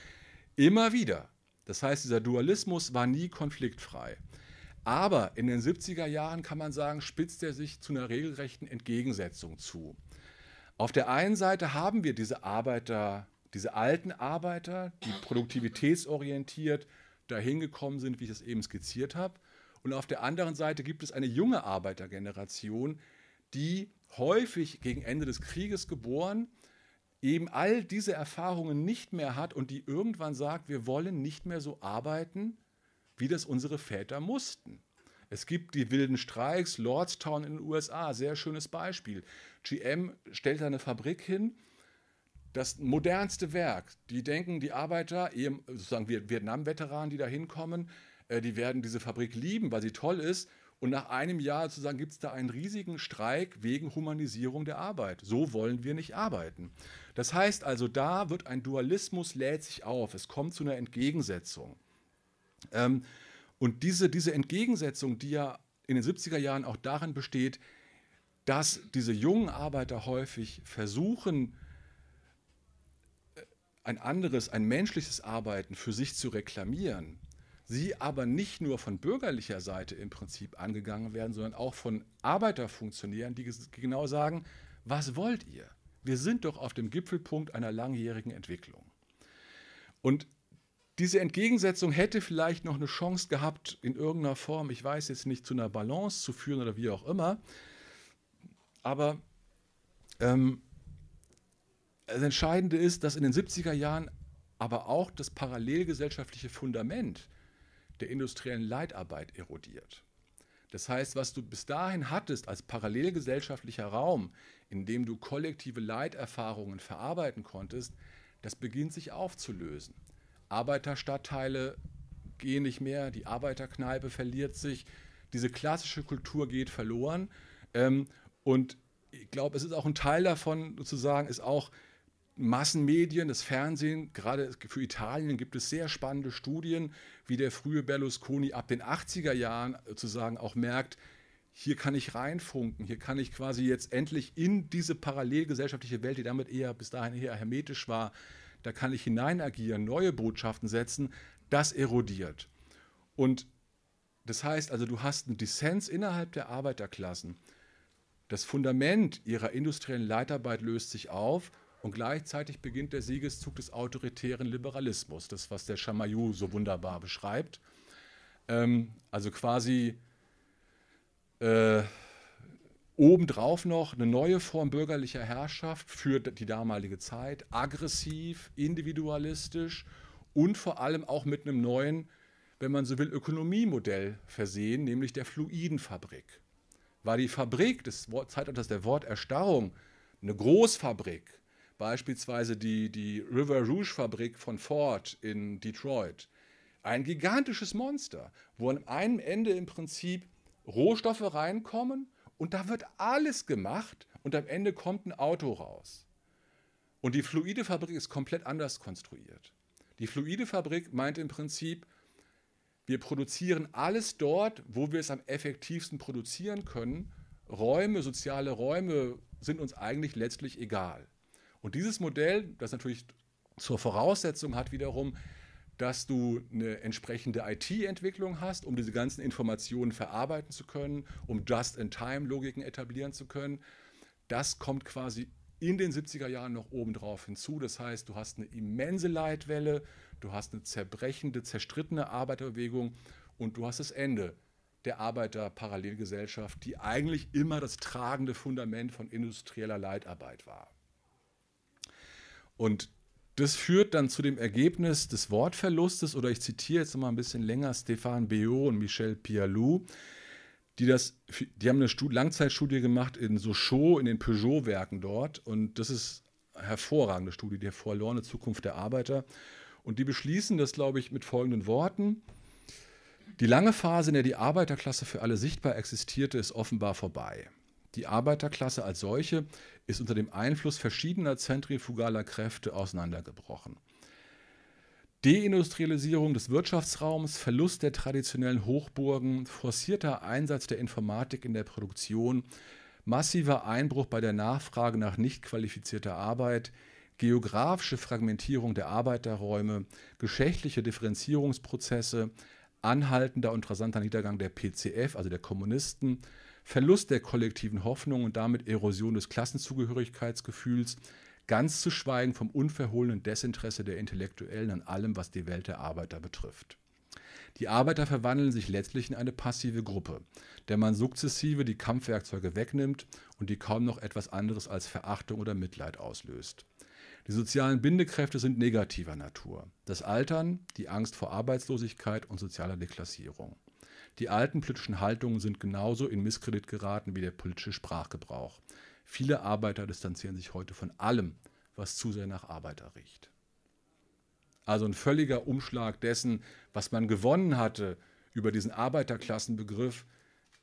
Immer wieder. Das heißt, dieser Dualismus war nie konfliktfrei. Aber in den 70er Jahren kann man sagen, spitzt er sich zu einer regelrechten Entgegensetzung zu. Auf der einen Seite haben wir diese Arbeiter, diese alten Arbeiter, die produktivitätsorientiert dahin gekommen sind, wie ich es eben skizziert habe. Und auf der anderen Seite gibt es eine junge Arbeitergeneration, die häufig gegen Ende des Krieges geboren, eben all diese Erfahrungen nicht mehr hat und die irgendwann sagt, wir wollen nicht mehr so arbeiten, wie das unsere Väter mussten. Es gibt die wilden Streiks, Lordstown in den USA, sehr schönes Beispiel. GM stellt eine Fabrik hin, das modernste Werk. Die denken, die Arbeiter, sozusagen Vietnam-Veteranen, die da hinkommen, äh, die werden diese Fabrik lieben, weil sie toll ist. Und nach einem Jahr sozusagen gibt es da einen riesigen Streik wegen Humanisierung der Arbeit. So wollen wir nicht arbeiten. Das heißt also, da wird ein Dualismus lädt sich auf. Es kommt zu einer Entgegensetzung. Ähm, und diese, diese Entgegensetzung, die ja in den 70er Jahren auch darin besteht, dass diese jungen Arbeiter häufig versuchen, äh, ein anderes, ein menschliches Arbeiten für sich zu reklamieren, sie aber nicht nur von bürgerlicher Seite im Prinzip angegangen werden, sondern auch von Arbeiterfunktionären, die genau sagen, was wollt ihr? Wir sind doch auf dem Gipfelpunkt einer langjährigen Entwicklung. Und diese Entgegensetzung hätte vielleicht noch eine Chance gehabt, in irgendeiner Form, ich weiß jetzt nicht, zu einer Balance zu führen oder wie auch immer. Aber ähm, das Entscheidende ist, dass in den 70er Jahren aber auch das parallelgesellschaftliche Fundament der industriellen Leitarbeit erodiert. Das heißt, was du bis dahin hattest als parallelgesellschaftlicher Raum, in dem du kollektive Leiterfahrungen verarbeiten konntest, das beginnt sich aufzulösen. Arbeiterstadtteile gehen nicht mehr, die Arbeiterkneipe verliert sich, diese klassische Kultur geht verloren. Ähm, und ich glaube, es ist auch ein Teil davon, sozusagen, ist auch Massenmedien, das Fernsehen, gerade für Italien gibt es sehr spannende Studien, wie der frühe Berlusconi ab den 80er Jahren sozusagen auch merkt, hier kann ich reinfunken, hier kann ich quasi jetzt endlich in diese parallelgesellschaftliche Welt, die damit eher bis dahin eher hermetisch war, da kann ich hineinagieren, neue Botschaften setzen, das erodiert. Und das heißt also, du hast einen Dissens innerhalb der Arbeiterklassen. Das Fundament ihrer industriellen Leitarbeit löst sich auf und gleichzeitig beginnt der Siegeszug des autoritären Liberalismus, das, was der Chamayou so wunderbar beschreibt. Ähm, also quasi äh, obendrauf noch eine neue Form bürgerlicher Herrschaft für die damalige Zeit, aggressiv, individualistisch und vor allem auch mit einem neuen, wenn man so will, Ökonomiemodell versehen, nämlich der Fluidenfabrik. War die Fabrik des Zeitalters der Worterstarrung eine Großfabrik, beispielsweise die, die River Rouge Fabrik von Ford in Detroit, ein gigantisches Monster, wo an einem Ende im Prinzip Rohstoffe reinkommen und da wird alles gemacht und am Ende kommt ein Auto raus. Und die fluide Fabrik ist komplett anders konstruiert. Die fluide Fabrik meint im Prinzip, wir produzieren alles dort, wo wir es am effektivsten produzieren können. Räume, soziale Räume sind uns eigentlich letztlich egal. Und dieses Modell, das natürlich zur Voraussetzung hat wiederum, dass du eine entsprechende IT-Entwicklung hast, um diese ganzen Informationen verarbeiten zu können, um Just-in-Time-Logiken etablieren zu können. Das kommt quasi in den 70er Jahren noch obendrauf hinzu. Das heißt, du hast eine immense Leitwelle, du hast eine zerbrechende, zerstrittene Arbeiterbewegung und du hast das Ende der Arbeiterparallelgesellschaft, die eigentlich immer das tragende Fundament von industrieller Leitarbeit war. Und das führt dann zu dem Ergebnis des Wortverlustes, oder ich zitiere jetzt mal ein bisschen länger Stéphane Béot und Michel Pialou, die, das, die haben eine Studie, Langzeitstudie gemacht in Sochaux, in den Peugeot-Werken dort. Und das ist eine hervorragende Studie, die verlorene Zukunft der Arbeiter. Und die beschließen das, glaube ich, mit folgenden Worten. Die lange Phase, in der die Arbeiterklasse für alle sichtbar existierte, ist offenbar vorbei. Die Arbeiterklasse als solche ist unter dem Einfluss verschiedener zentrifugaler Kräfte auseinandergebrochen. Deindustrialisierung des Wirtschaftsraums, Verlust der traditionellen Hochburgen, forcierter Einsatz der Informatik in der Produktion, massiver Einbruch bei der Nachfrage nach nicht qualifizierter Arbeit, geografische Fragmentierung der Arbeiterräume, geschlechtliche Differenzierungsprozesse, anhaltender und rasanter Niedergang der PCF, also der Kommunisten, Verlust der kollektiven Hoffnung und damit Erosion des Klassenzugehörigkeitsgefühls, ganz zu schweigen vom unverhohlenen Desinteresse der Intellektuellen an allem, was die Welt der Arbeiter betrifft. Die Arbeiter verwandeln sich letztlich in eine passive Gruppe, der man sukzessive die Kampfwerkzeuge wegnimmt und die kaum noch etwas anderes als Verachtung oder Mitleid auslöst. Die sozialen Bindekräfte sind negativer Natur. Das Altern, die Angst vor Arbeitslosigkeit und sozialer Deklassierung. Die alten politischen Haltungen sind genauso in Misskredit geraten wie der politische Sprachgebrauch. Viele Arbeiter distanzieren sich heute von allem, was zu sehr nach Arbeiter riecht. Also ein völliger Umschlag dessen, was man gewonnen hatte über diesen Arbeiterklassenbegriff,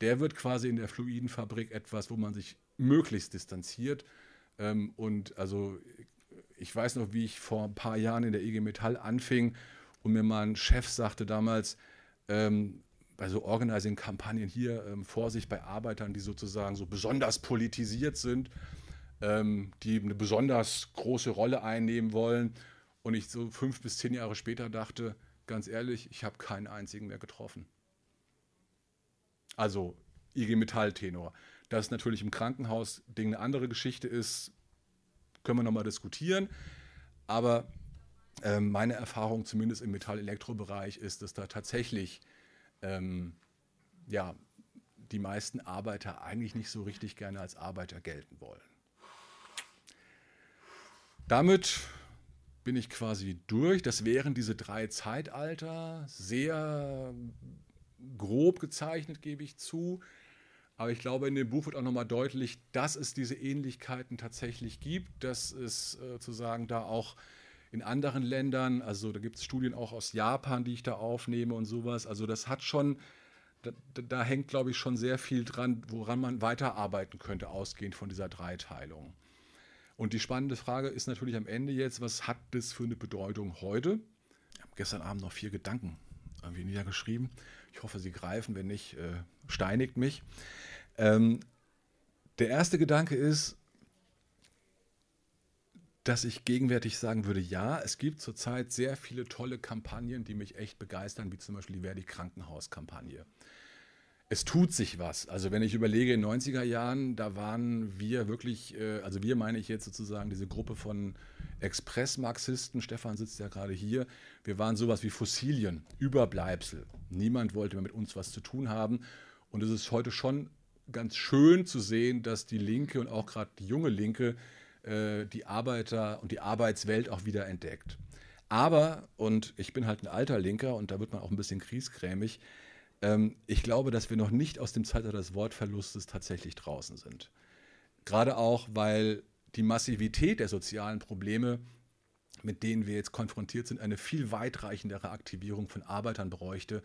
der wird quasi in der fluiden Fabrik etwas, wo man sich möglichst distanziert. Ähm, und also ich weiß noch, wie ich vor ein paar Jahren in der IG Metall anfing und mir mein Chef sagte damals, ähm, bei so Organizing-Kampagnen hier ähm, Vorsicht bei Arbeitern, die sozusagen so besonders politisiert sind, ähm, die eine besonders große Rolle einnehmen wollen. Und ich so fünf bis zehn Jahre später dachte, ganz ehrlich, ich habe keinen einzigen mehr getroffen. Also IG Metall-Tenor. Dass natürlich im Krankenhaus Ding eine andere Geschichte ist, können wir nochmal diskutieren. Aber ähm, meine Erfahrung, zumindest im Metall-Elektro-Bereich, ist, dass da tatsächlich ähm, ja, die meisten Arbeiter eigentlich nicht so richtig gerne als Arbeiter gelten wollen. Damit bin ich quasi durch. Das wären diese drei Zeitalter, sehr grob gezeichnet, gebe ich zu. Aber ich glaube, in dem Buch wird auch nochmal deutlich, dass es diese Ähnlichkeiten tatsächlich gibt, dass es äh, sozusagen da auch in anderen Ländern, also da gibt es Studien auch aus Japan, die ich da aufnehme und sowas. Also das hat schon, da, da hängt, glaube ich, schon sehr viel dran, woran man weiterarbeiten könnte, ausgehend von dieser Dreiteilung. Und die spannende Frage ist natürlich am Ende jetzt, was hat das für eine Bedeutung heute? Ich habe gestern Abend noch vier Gedanken irgendwie niedergeschrieben. Ich hoffe, sie greifen, wenn nicht, äh, steinigt mich. Ähm, der erste Gedanke ist, dass ich gegenwärtig sagen würde, ja, es gibt zurzeit sehr viele tolle Kampagnen, die mich echt begeistern, wie zum Beispiel die Verdi Krankenhauskampagne es tut sich was. Also wenn ich überlege, in den 90er Jahren, da waren wir wirklich, äh, also wir meine ich jetzt sozusagen diese Gruppe von Express-Marxisten, Stefan sitzt ja gerade hier, wir waren sowas wie Fossilien, Überbleibsel. Niemand wollte mehr mit uns was zu tun haben. Und es ist heute schon ganz schön zu sehen, dass die Linke und auch gerade die junge Linke äh, die Arbeiter und die Arbeitswelt auch wieder entdeckt. Aber, und ich bin halt ein alter Linker und da wird man auch ein bisschen kriesgrämig, ähm, ich glaube, dass wir noch nicht aus dem Zeitalter des Wortverlustes tatsächlich draußen sind. Gerade auch, weil die Massivität der sozialen Probleme, mit denen wir jetzt konfrontiert sind, eine viel weitreichendere Aktivierung von Arbeitern bräuchte,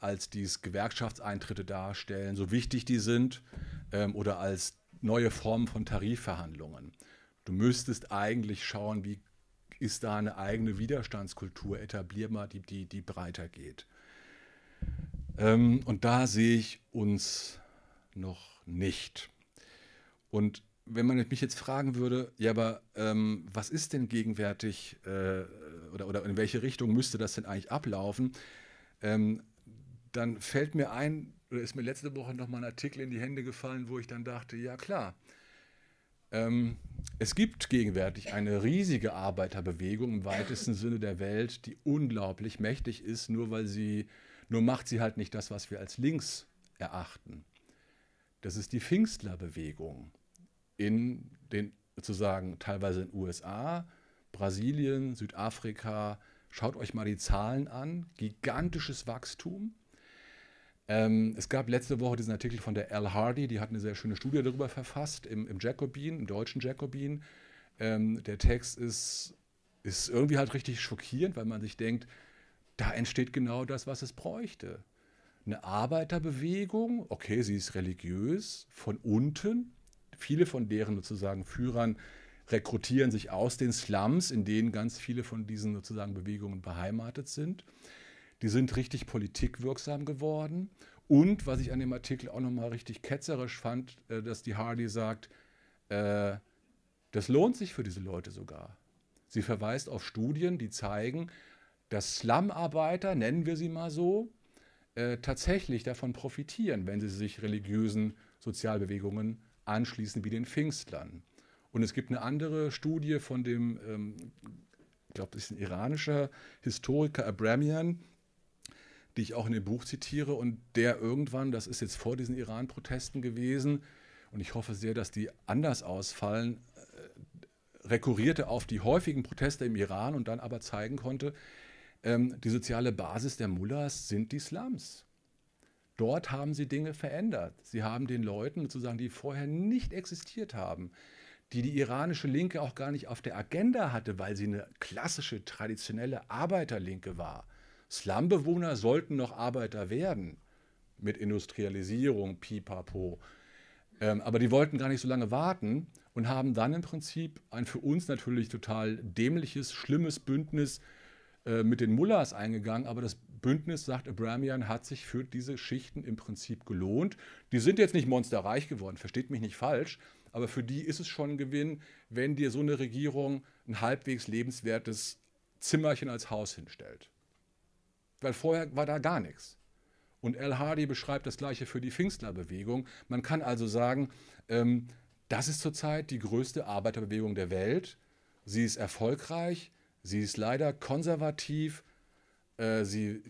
als dies Gewerkschaftseintritte darstellen, so wichtig die sind, ähm, oder als neue Formen von Tarifverhandlungen. Du müsstest eigentlich schauen, wie ist da eine eigene Widerstandskultur etablierbar, die, die, die breiter geht. Ähm, und da sehe ich uns noch nicht. Und wenn man mich jetzt fragen würde, ja, aber ähm, was ist denn gegenwärtig äh, oder, oder in welche Richtung müsste das denn eigentlich ablaufen, ähm, dann fällt mir ein, oder ist mir letzte Woche noch mal ein Artikel in die Hände gefallen, wo ich dann dachte, ja klar, ähm, es gibt gegenwärtig eine riesige Arbeiterbewegung im weitesten Sinne der Welt, die unglaublich mächtig ist, nur weil sie nur macht sie halt nicht das, was wir als links erachten. Das ist die Pfingstlerbewegung in den sozusagen teilweise in USA, Brasilien, Südafrika. Schaut euch mal die Zahlen an. Gigantisches Wachstum. Ähm, es gab letzte Woche diesen Artikel von der Al Hardy, die hat eine sehr schöne Studie darüber verfasst, im, im Jacobin, im deutschen Jacobin. Ähm, der Text ist, ist irgendwie halt richtig schockierend, weil man sich denkt, da entsteht genau das, was es bräuchte. Eine Arbeiterbewegung, okay, sie ist religiös, von unten. Viele von deren sozusagen Führern rekrutieren sich aus den Slums, in denen ganz viele von diesen sozusagen Bewegungen beheimatet sind. Die sind richtig politikwirksam geworden. Und was ich an dem Artikel auch nochmal richtig ketzerisch fand, äh, dass die Hardy sagt, äh, das lohnt sich für diese Leute sogar. Sie verweist auf Studien, die zeigen, dass Slum-Arbeiter, nennen wir sie mal so, äh, tatsächlich davon profitieren, wenn sie sich religiösen Sozialbewegungen anschließen, wie den Pfingstlern. Und es gibt eine andere Studie von dem, ähm, ich glaube, das ist ein iranischer Historiker Abramian, die ich auch in dem Buch zitiere, und der irgendwann, das ist jetzt vor diesen Iran-Protesten gewesen, und ich hoffe sehr, dass die anders ausfallen, äh, rekurrierte auf die häufigen Proteste im Iran und dann aber zeigen konnte, ähm, die soziale Basis der Mullahs sind die Slums. Dort haben sie Dinge verändert. Sie haben den Leuten sozusagen, die vorher nicht existiert haben, die die iranische Linke auch gar nicht auf der Agenda hatte, weil sie eine klassische, traditionelle Arbeiterlinke war. Slumbewohner sollten noch Arbeiter werden mit Industrialisierung, pipapo. Ähm, aber die wollten gar nicht so lange warten und haben dann im Prinzip ein für uns natürlich total dämliches, schlimmes Bündnis äh, mit den Mullahs eingegangen, aber das Bündnis, sagt Abramian, hat sich für diese Schichten im Prinzip gelohnt. Die sind jetzt nicht monsterreich geworden, versteht mich nicht falsch, aber für die ist es schon ein Gewinn, wenn dir so eine Regierung ein halbwegs lebenswertes Zimmerchen als Haus hinstellt. Weil vorher war da gar nichts. Und Al Hardy beschreibt das gleiche für die Pfingstlerbewegung. Man kann also sagen, ähm, das ist zurzeit die größte Arbeiterbewegung der Welt. Sie ist erfolgreich, sie ist leider konservativ, äh, sie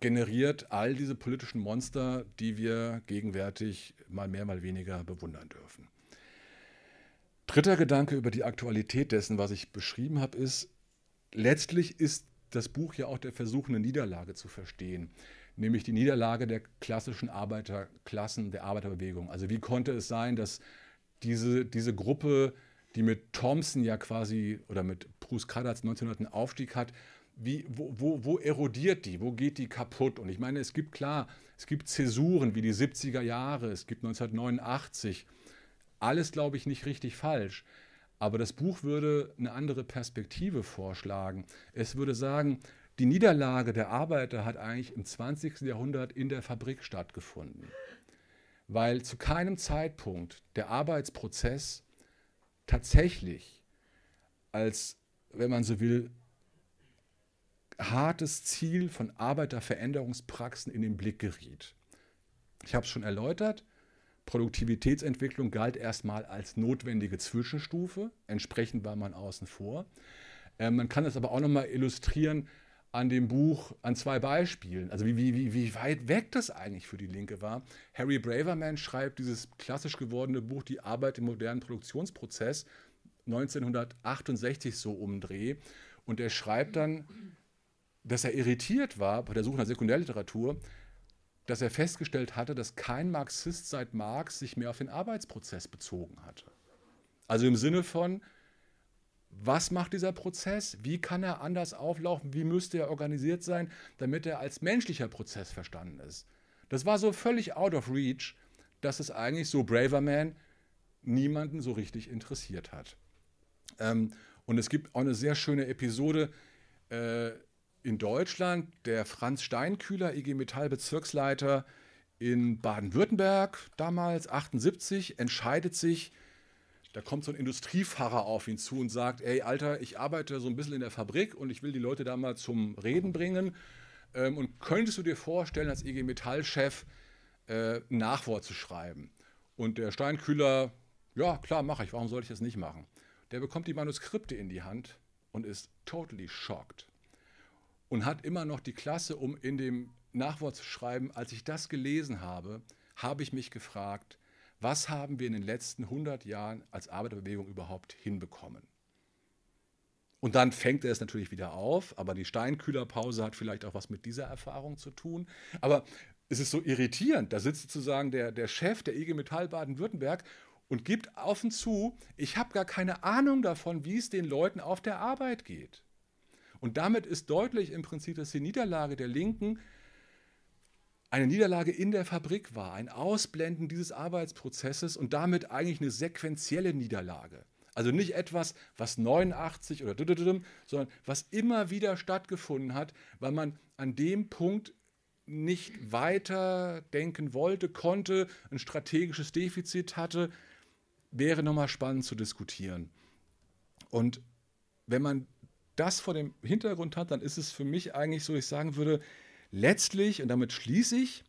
generiert all diese politischen Monster, die wir gegenwärtig mal mehr, mal weniger bewundern dürfen. Dritter Gedanke über die Aktualität dessen, was ich beschrieben habe, ist, letztlich ist das Buch ja auch der Versuch, eine Niederlage zu verstehen, nämlich die Niederlage der klassischen Arbeiterklassen, der Arbeiterbewegung. Also wie konnte es sein, dass diese, diese Gruppe, die mit Thompson ja quasi oder mit Bruce Kaddatz 1900 einen Aufstieg hat, wie, wo, wo, wo erodiert die? Wo geht die kaputt? Und ich meine, es gibt klar, es gibt Zäsuren wie die 70er Jahre, es gibt 1989. Alles, glaube ich, nicht richtig falsch. Aber das Buch würde eine andere Perspektive vorschlagen. Es würde sagen, die Niederlage der Arbeiter hat eigentlich im 20. Jahrhundert in der Fabrik stattgefunden. Weil zu keinem Zeitpunkt der Arbeitsprozess tatsächlich als, wenn man so will, hartes Ziel von Arbeiterveränderungspraxen in den Blick geriet. Ich habe es schon erläutert, Produktivitätsentwicklung galt erstmal als notwendige Zwischenstufe, entsprechend war man außen vor. Äh, man kann es aber auch nochmal illustrieren an dem Buch, an zwei Beispielen, also wie, wie, wie weit weg das eigentlich für die Linke war. Harry Braverman schreibt dieses klassisch gewordene Buch Die Arbeit im modernen Produktionsprozess 1968 so umdreh und er schreibt dann dass er irritiert war bei der Suche nach Sekundärliteratur, dass er festgestellt hatte, dass kein Marxist seit Marx sich mehr auf den Arbeitsprozess bezogen hatte. Also im Sinne von, was macht dieser Prozess? Wie kann er anders auflaufen? Wie müsste er organisiert sein, damit er als menschlicher Prozess verstanden ist? Das war so völlig out of reach, dass es eigentlich so Braver Man niemanden so richtig interessiert hat. Ähm, und es gibt auch eine sehr schöne Episode, äh, in Deutschland der Franz Steinkühler, IG Metall Bezirksleiter in Baden-Württemberg, damals 78, entscheidet sich, da kommt so ein Industriefahrer auf ihn zu und sagt, ey Alter, ich arbeite so ein bisschen in der Fabrik und ich will die Leute da mal zum Reden bringen. Ähm, und könntest du dir vorstellen, als IG Metall-Chef äh, ein Nachwort zu schreiben? Und der Steinkühler, ja klar, mache ich, warum sollte ich das nicht machen? Der bekommt die Manuskripte in die Hand und ist totally shocked und hat immer noch die Klasse, um in dem Nachwort zu schreiben. Als ich das gelesen habe, habe ich mich gefragt, was haben wir in den letzten 100 Jahren als Arbeiterbewegung überhaupt hinbekommen? Und dann fängt er es natürlich wieder auf, aber die Steinkühlerpause hat vielleicht auch was mit dieser Erfahrung zu tun. Aber es ist so irritierend, da sitzt sozusagen der, der Chef der IG Metall Baden-Württemberg und gibt offen zu, ich habe gar keine Ahnung davon, wie es den Leuten auf der Arbeit geht. Und damit ist deutlich im Prinzip, dass die Niederlage der Linken eine Niederlage in der Fabrik war, ein Ausblenden dieses Arbeitsprozesses und damit eigentlich eine sequentielle Niederlage. Also nicht etwas, was 89 oder sondern was immer wieder stattgefunden hat, weil man an dem Punkt nicht weiter denken wollte, konnte, ein strategisches Defizit hatte, wäre nochmal spannend zu diskutieren. Und wenn man das vor dem Hintergrund hat, dann ist es für mich eigentlich so, ich sagen würde, letztlich, und damit schließe ich,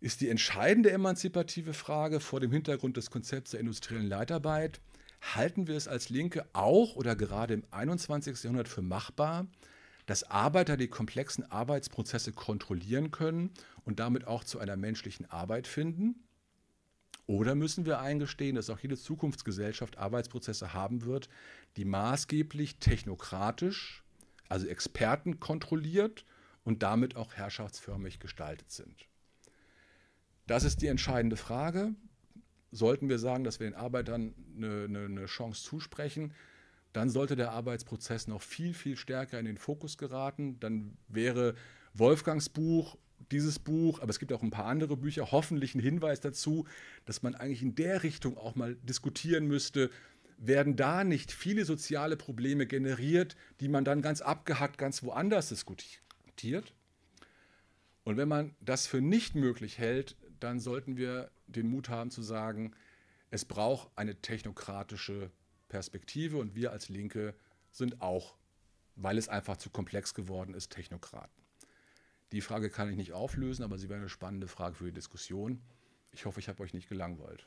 ist die entscheidende emanzipative Frage vor dem Hintergrund des Konzepts der industriellen Leitarbeit, halten wir es als Linke auch oder gerade im 21. Jahrhundert für machbar, dass Arbeiter die komplexen Arbeitsprozesse kontrollieren können und damit auch zu einer menschlichen Arbeit finden? Oder müssen wir eingestehen, dass auch jede Zukunftsgesellschaft Arbeitsprozesse haben wird, die maßgeblich technokratisch, also Experten kontrolliert und damit auch herrschaftsförmig gestaltet sind? Das ist die entscheidende Frage. Sollten wir sagen, dass wir den Arbeitern eine, eine, eine Chance zusprechen, dann sollte der Arbeitsprozess noch viel, viel stärker in den Fokus geraten. Dann wäre Wolfgangs Buch dieses Buch, aber es gibt auch ein paar andere Bücher, hoffentlich ein Hinweis dazu, dass man eigentlich in der Richtung auch mal diskutieren müsste, werden da nicht viele soziale Probleme generiert, die man dann ganz abgehackt ganz woanders diskutiert? Und wenn man das für nicht möglich hält, dann sollten wir den Mut haben zu sagen, es braucht eine technokratische Perspektive und wir als Linke sind auch weil es einfach zu komplex geworden ist, Technokraten. Die Frage kann ich nicht auflösen, aber sie wäre eine spannende Frage für die Diskussion. Ich hoffe, ich habe euch nicht gelangweilt.